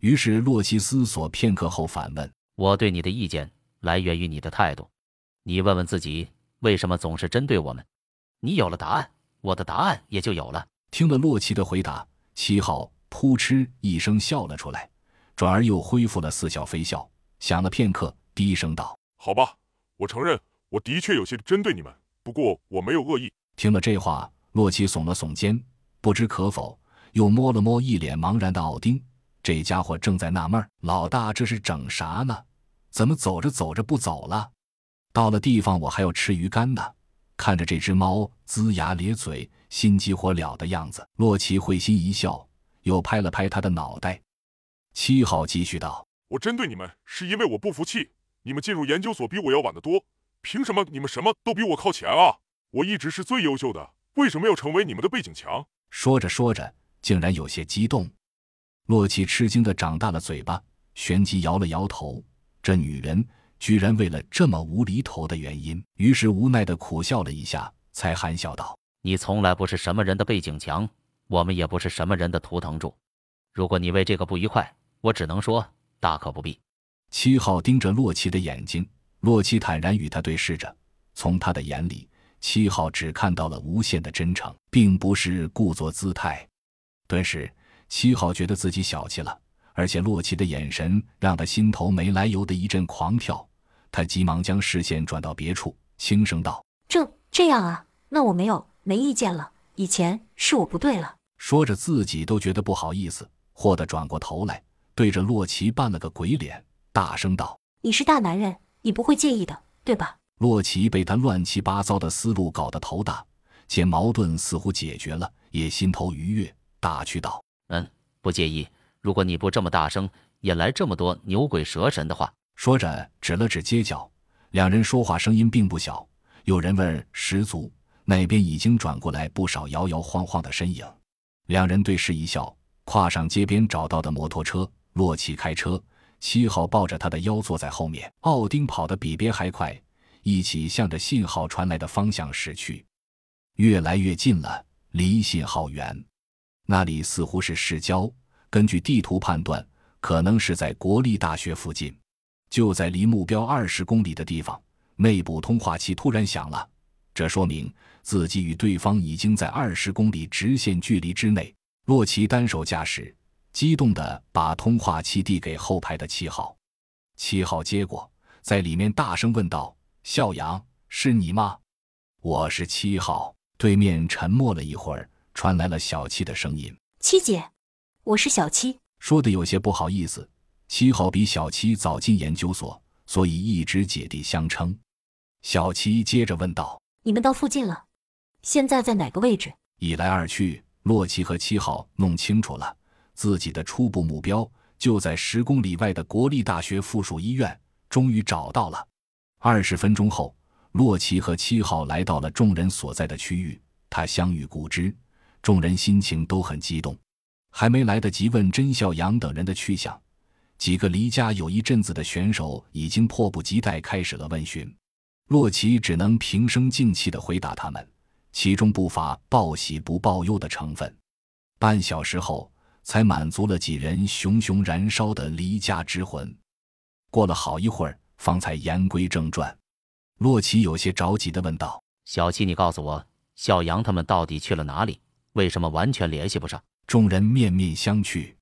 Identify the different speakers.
Speaker 1: 于是洛奇思索片刻后反问：“
Speaker 2: 我对你的意见来源于你的态度，你问问自己，为什么总是针对我们？你有了答案，我的答案也就有了。”
Speaker 1: 听了洛奇的回答，七号扑哧一声笑了出来，转而又恢复了似笑非笑，想了片刻，低声道：“
Speaker 3: 好吧，我承认我的确有些针对你们，不过我没有恶意。”
Speaker 1: 听了这话，洛奇耸了耸肩，不知可否，又摸了摸一脸茫然的奥丁。这家伙正在纳闷儿：老大这是整啥呢？怎么走着走着不走了？到了地方我还要吃鱼干呢。看着这只猫龇牙咧嘴、心急火燎的样子，洛奇会心一笑，又拍了拍他的脑袋。七号继续道：“
Speaker 3: 我针对你们，是因为我不服气。你们进入研究所比我要晚得多，凭什么你们什么都比我靠前啊？我一直是最优秀的，为什么要成为你们的背景墙？”
Speaker 1: 说着说着，竟然有些激动。洛奇吃惊的长大了嘴巴，旋即摇了摇头。这女人居然为了这么无厘头的原因，于是无奈的苦笑了一下，才含笑道：“
Speaker 2: 你从来不是什么人的背景墙，我们也不是什么人的图腾柱。如果你为这个不愉快，我只能说大可不必。”
Speaker 1: 七号盯着洛奇的眼睛，洛奇坦然与他对视着，从他的眼里，七号只看到了无限的真诚，并不是故作姿态。顿时。七号觉得自己小气了，而且洛奇的眼神让他心头没来由的一阵狂跳。他急忙将视线转到别处，轻声道：“
Speaker 4: 这这样啊，那我没有没意见了。以前是我不对了。”
Speaker 1: 说着自己都觉得不好意思，霍的转过头来，对着洛奇扮了个鬼脸，大声道：“
Speaker 4: 你是大男人，你不会介意的，对吧？”
Speaker 1: 洛奇被他乱七八糟的思路搞得头大，见矛盾似乎解决了，也心头愉悦，打趣道。
Speaker 2: 嗯，不介意。如果你不这么大声，引来这么多牛鬼蛇神的话。
Speaker 1: 说着，指了指街角，两人说话声音并不小，有人问十足。那边已经转过来不少摇摇晃晃的身影。两人对视一笑，跨上街边找到的摩托车。洛奇开车，七号抱着他的腰坐在后面。奥丁跑得比别还快，一起向着信号传来的方向驶去。越来越近了，离信号远。那里似乎是市郊，根据地图判断，可能是在国立大学附近。就在离目标二十公里的地方，内部通话器突然响了，这说明自己与对方已经在二十公里直线距离之内。洛奇单手驾驶，激动地把通话器递给后排的七号。七号接过，在里面大声问道：“笑阳，是你吗？我是七号。”对面沉默了一会儿。传来了小七的声音：“
Speaker 4: 七姐，我是小七。”
Speaker 1: 说的有些不好意思。七号比小七早进研究所，所以一直姐弟相称。小七接着问道：“
Speaker 4: 你们到附近了？现在在哪个位置？”
Speaker 1: 一来二去，洛奇和七号弄清楚了自己的初步目标就在十公里外的国立大学附属医院。终于找到了。二十分钟后，洛奇和七号来到了众人所在的区域。他相遇故知。众人心情都很激动，还没来得及问甄孝阳等人的去向，几个离家有一阵子的选手已经迫不及待开始了问询。洛奇只能平声静气地回答他们，其中不乏报喜不报忧的成分。半小时后，才满足了几人熊熊燃烧的离家之魂。过了好一会儿，方才言归正传。洛奇有些着急地问道：“
Speaker 2: 小七，你告诉我，小杨他们到底去了哪里？”为什么完全联系不上？
Speaker 1: 众人面面相觑。